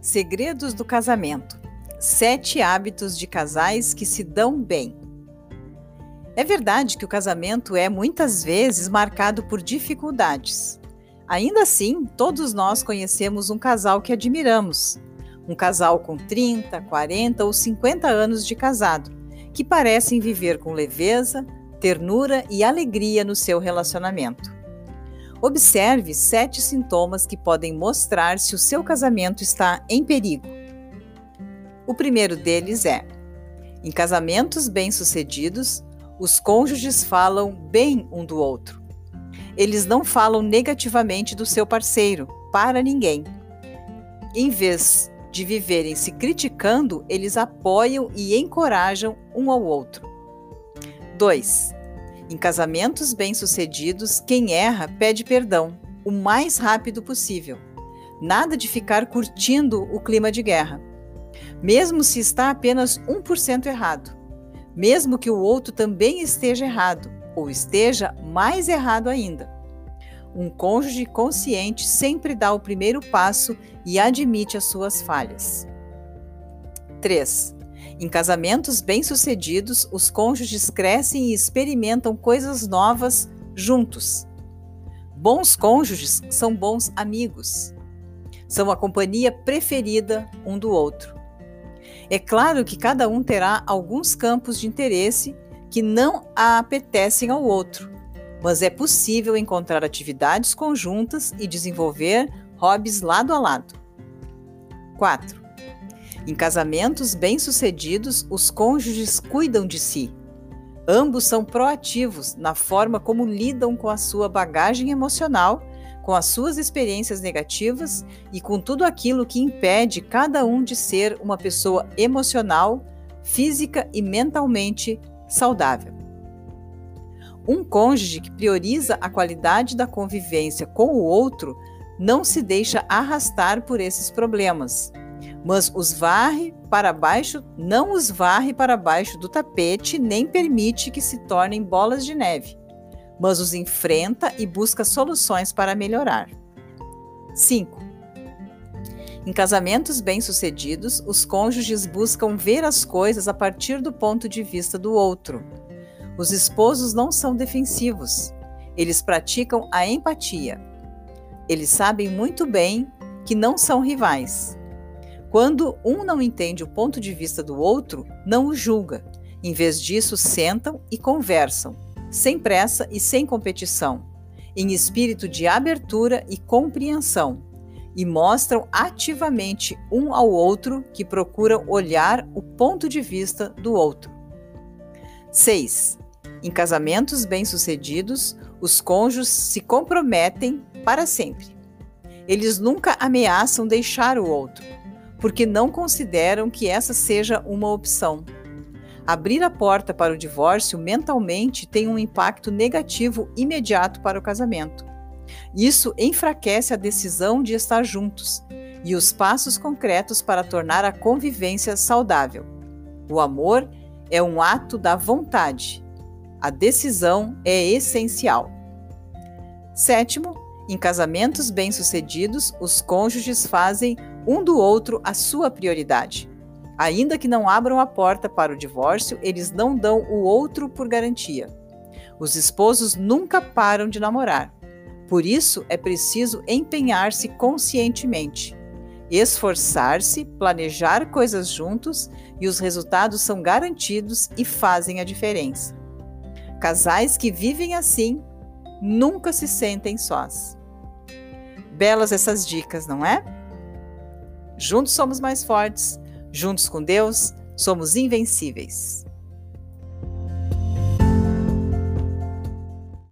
Segredos do casamento: Sete hábitos de casais que se dão bem. É verdade que o casamento é muitas vezes marcado por dificuldades. Ainda assim, todos nós conhecemos um casal que admiramos. Um casal com 30, 40 ou 50 anos de casado, que parecem viver com leveza, ternura e alegria no seu relacionamento. Observe sete sintomas que podem mostrar se o seu casamento está em perigo. O primeiro deles é: em casamentos bem-sucedidos, os cônjuges falam bem um do outro. Eles não falam negativamente do seu parceiro para ninguém. Em vez de viverem se criticando, eles apoiam e encorajam um ao outro. 2. Em casamentos bem-sucedidos, quem erra pede perdão o mais rápido possível. Nada de ficar curtindo o clima de guerra. Mesmo se está apenas 1% errado. Mesmo que o outro também esteja errado, ou esteja mais errado ainda. Um cônjuge consciente sempre dá o primeiro passo e admite as suas falhas. 3. Em casamentos bem-sucedidos, os cônjuges crescem e experimentam coisas novas juntos. Bons cônjuges são bons amigos. São a companhia preferida um do outro. É claro que cada um terá alguns campos de interesse que não apetecem ao outro, mas é possível encontrar atividades conjuntas e desenvolver hobbies lado a lado. 4. Em casamentos bem-sucedidos, os cônjuges cuidam de si. Ambos são proativos na forma como lidam com a sua bagagem emocional, com as suas experiências negativas e com tudo aquilo que impede cada um de ser uma pessoa emocional, física e mentalmente saudável. Um cônjuge que prioriza a qualidade da convivência com o outro não se deixa arrastar por esses problemas mas os varre para baixo, não os varre para baixo do tapete, nem permite que se tornem bolas de neve, mas os enfrenta e busca soluções para melhorar. 5. Em casamentos bem-sucedidos, os cônjuges buscam ver as coisas a partir do ponto de vista do outro. Os esposos não são defensivos, eles praticam a empatia. Eles sabem muito bem que não são rivais quando um não entende o ponto de vista do outro, não o julga. Em vez disso, sentam e conversam, sem pressa e sem competição, em espírito de abertura e compreensão, e mostram ativamente um ao outro que procuram olhar o ponto de vista do outro. 6. Em casamentos bem-sucedidos, os cônjuges se comprometem para sempre. Eles nunca ameaçam deixar o outro porque não consideram que essa seja uma opção. Abrir a porta para o divórcio mentalmente tem um impacto negativo imediato para o casamento. Isso enfraquece a decisão de estar juntos e os passos concretos para tornar a convivência saudável. O amor é um ato da vontade. A decisão é essencial. Sétimo, em casamentos bem-sucedidos, os cônjuges fazem um do outro a sua prioridade. Ainda que não abram a porta para o divórcio, eles não dão o outro por garantia. Os esposos nunca param de namorar. Por isso, é preciso empenhar-se conscientemente, esforçar-se, planejar coisas juntos e os resultados são garantidos e fazem a diferença. Casais que vivem assim nunca se sentem sós. Belas essas dicas, não é? Juntos somos mais fortes, juntos com Deus somos invencíveis.